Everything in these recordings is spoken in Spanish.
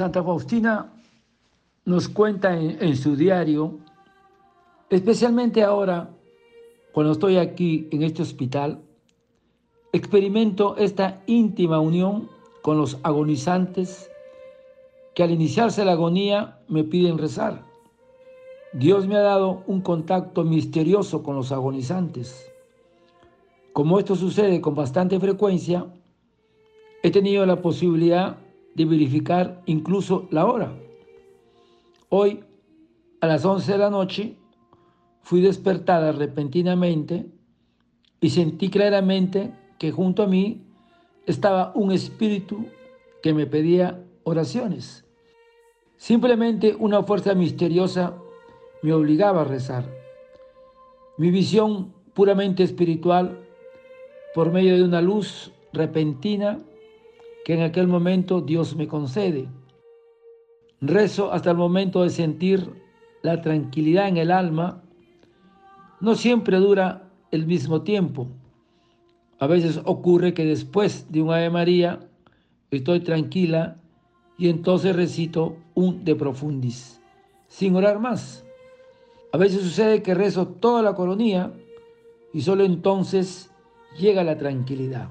Santa Faustina nos cuenta en, su diario, especialmente ahora, cuando estoy aquí en este hospital, experimento esta íntima unión con los agonizantes que al iniciarse la agonía me piden rezar. Dios me ha dado un contacto misterioso con los agonizantes. Como esto sucede con bastante frecuencia, he tenido la posibilidad de verificar incluso la hora. Hoy, a las 11 de la noche, fui despertada repentinamente y sentí claramente que junto a mí estaba un espíritu que me pedía oraciones. Simplemente una fuerza misteriosa me obligaba a rezar. Mi visión puramente espiritual, por medio de una luz repentina que en aquel momento Dios me concede. Rezo hasta el momento de sentir la tranquilidad en el alma. No siempre dura el mismo tiempo. A veces ocurre que después de un Ave María estoy tranquila y entonces recito un de profundis, sin orar más. A veces sucede que rezo toda la coronía y solo entonces llega la tranquilidad.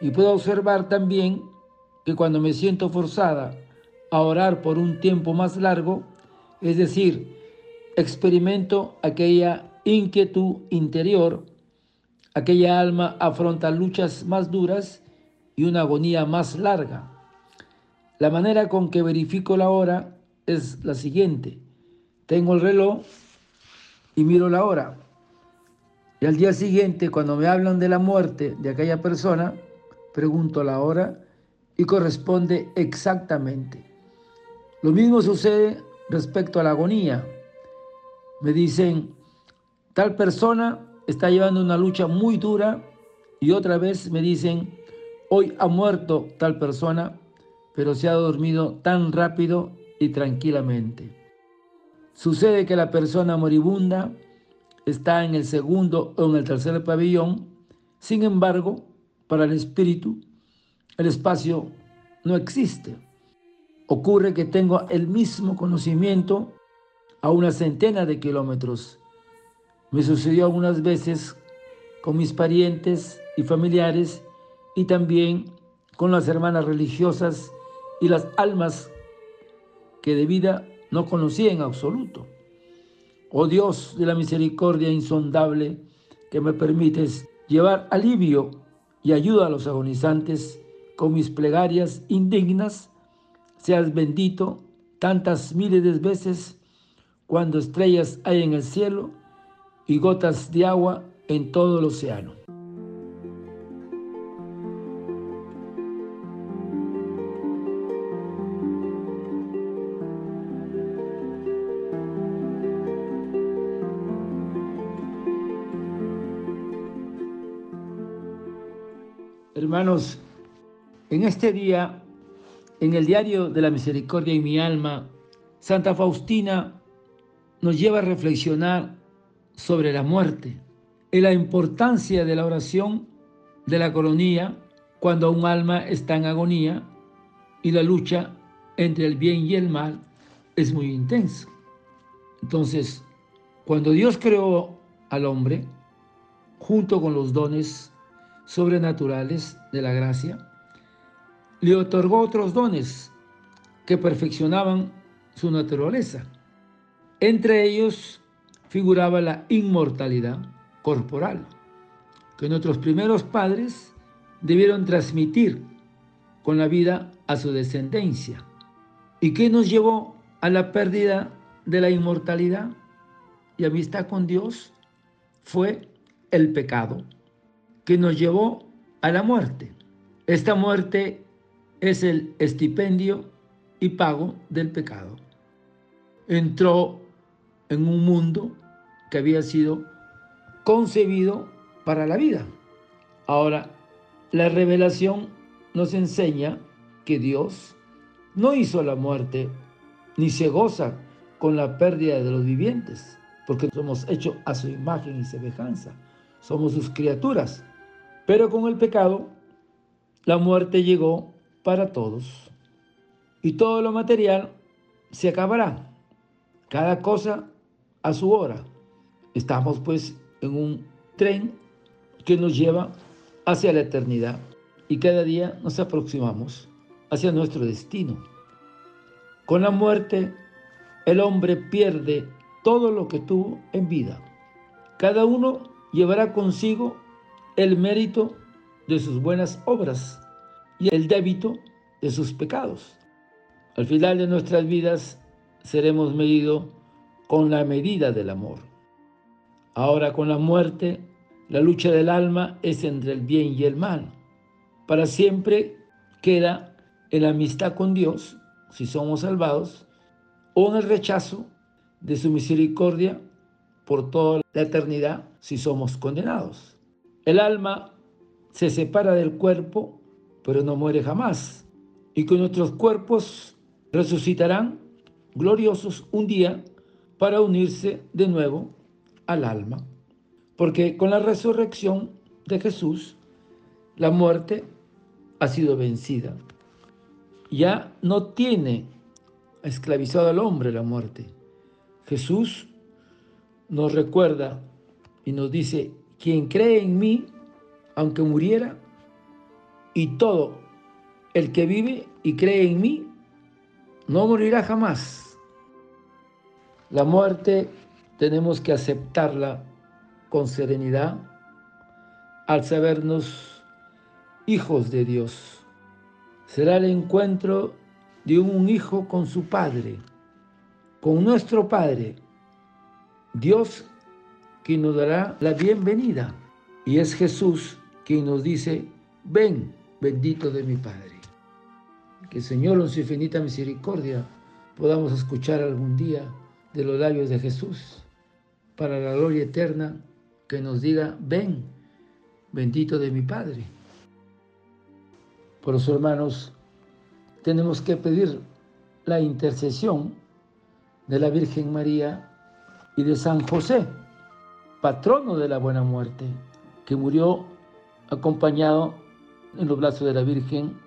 Y puedo observar también que cuando me siento forzada a orar por un tiempo más largo, es decir, experimento aquella inquietud interior, aquella alma afronta luchas más duras y una agonía más larga. La manera con que verifico la hora es la siguiente. Tengo el reloj y miro la hora. Y al día siguiente, cuando me hablan de la muerte de aquella persona, pregunto la hora y corresponde exactamente. Lo mismo sucede respecto a la agonía. Me dicen, tal persona está llevando una lucha muy dura y otra vez me dicen, hoy ha muerto tal persona, pero se ha dormido tan rápido y tranquilamente. Sucede que la persona moribunda está en el segundo o en el tercer pabellón, sin embargo, para el espíritu, el espacio no existe. Ocurre que tengo el mismo conocimiento a una centena de kilómetros. Me sucedió algunas veces con mis parientes y familiares y también con las hermanas religiosas y las almas que de vida no conocía en absoluto. Oh Dios de la misericordia insondable, que me permites llevar alivio y ayuda a los agonizantes con mis plegarias indignas, seas bendito tantas miles de veces cuando estrellas hay en el cielo y gotas de agua en todo el océano. Hermanos, en este día, en el diario de la misericordia y mi alma, Santa Faustina nos lleva a reflexionar sobre la muerte y la importancia de la oración de la coronía cuando un alma está en agonía y la lucha entre el bien y el mal es muy intensa. Entonces, cuando Dios creó al hombre, junto con los dones sobrenaturales de la gracia, le otorgó otros dones que perfeccionaban su naturaleza. Entre ellos figuraba la inmortalidad corporal, que nuestros primeros padres debieron transmitir con la vida a su descendencia. ¿Y qué nos llevó a la pérdida de la inmortalidad y amistad con Dios? Fue el pecado que nos llevó a la muerte. Esta muerte es el estipendio y pago del pecado. Entró en un mundo que había sido concebido para la vida. Ahora, la revelación nos enseña que Dios no hizo la muerte ni se goza con la pérdida de los vivientes, porque somos hechos a su imagen y semejanza, somos sus criaturas. Pero con el pecado, la muerte llegó para todos. y todo lo material se acabará. Cada cosa a su hora. Estamos pues en un tren que nos lleva hacia la eternidad y cada día nos aproximamos hacia nuestro destino. Con la muerte, el hombre pierde todo lo que tuvo en vida. Cada uno llevará consigo el mérito de sus buenas obras y el débito de sus pecados. Al final de nuestras vidas seremos medidos con la medida del amor. Ahora con la muerte, la lucha del alma es entre el bien y el mal. Para siempre queda en amistad con Dios, si somos salvados, o en el rechazo de su misericordia por toda la eternidad, si somos condenados. El alma se separa del cuerpo, pero no muere jamás. Y con nuestros cuerpos resucitarán gloriosos un día para unirse de nuevo al alma. Porque con la resurrección de Jesús, la muerte ha sido vencida. Ya no tiene esclavizado al hombre la muerte. Jesús nos recuerda y nos dice, quien cree en mí, aunque muriera, y todo el que vive y cree en mí, no morirá jamás. La muerte tenemos que aceptarla con serenidad al sabernos hijos de Dios. Será el encuentro de un hijo con su Padre, con nuestro Padre, Dios quien nos dará la bienvenida. Y es Jesús quien nos dice, ven, bendito de mi Padre. Que Señor en su infinita misericordia podamos escuchar algún día de los labios de Jesús para la gloria eterna que nos diga, ven, bendito de mi Padre. Por eso, hermanos, tenemos que pedir la intercesión de la Virgen María y de San José, patrono de la buena muerte, que murió acompañado en los brazos de la Virgen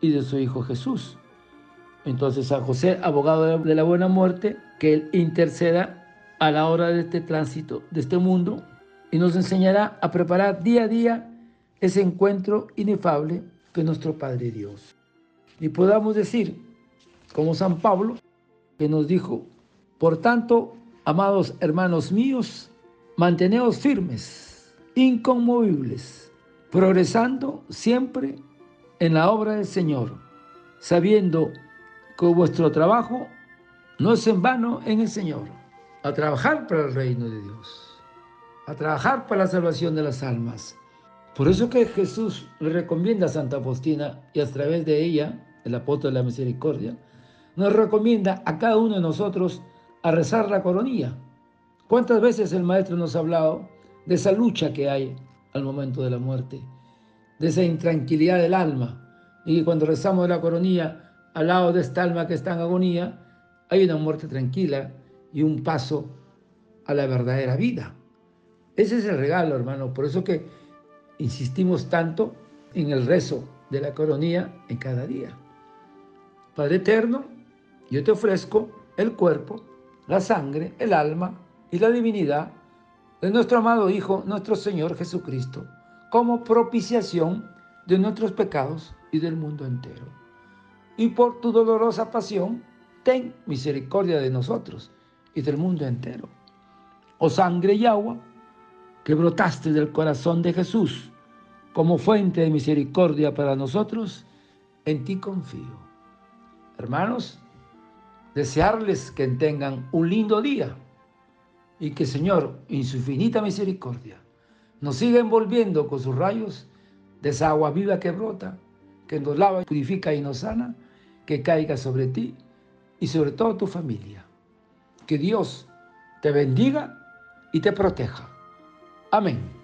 y de su Hijo Jesús. Entonces San José, abogado de la buena muerte, que él interceda a la hora de este tránsito, de este mundo, y nos enseñará a preparar día a día ese encuentro inefable con nuestro Padre Dios. Y podamos decir, como San Pablo, que nos dijo, por tanto, amados hermanos míos, manteneos firmes, inconmovibles, progresando siempre en la obra del Señor, sabiendo que vuestro trabajo no es en vano en el Señor, a trabajar para el reino de Dios, a trabajar para la salvación de las almas. Por eso que Jesús le recomienda a Santa Faustina y a través de ella, el apóstol de la misericordia, nos recomienda a cada uno de nosotros a rezar la coronilla. ¿Cuántas veces el Maestro nos ha hablado de esa lucha que hay al momento de la muerte, de esa intranquilidad del alma? Y cuando rezamos la coronilla, al lado de esta alma que está en agonía, hay una muerte tranquila y un paso a la verdadera vida. Ese es el regalo, hermano. Por eso que insistimos tanto en el rezo de la coronilla en cada día. Padre eterno, yo te ofrezco el cuerpo, la sangre, el alma y la divinidad de nuestro amado Hijo, nuestro Señor Jesucristo, como propiciación de nuestros pecados y del mundo entero. Y por tu dolorosa pasión, ten misericordia de nosotros y del mundo entero. Oh sangre y agua, que brotaste del corazón de Jesús como fuente de misericordia para nosotros, en ti confío. Hermanos, desearles que tengan un lindo día y que Señor, en su infinita misericordia, nos siga envolviendo con sus rayos de esa agua viva que brota, que nos lava, purifica y nos sana, que caiga sobre ti y sobre toda tu familia. Que Dios te bendiga y te proteja. Amén.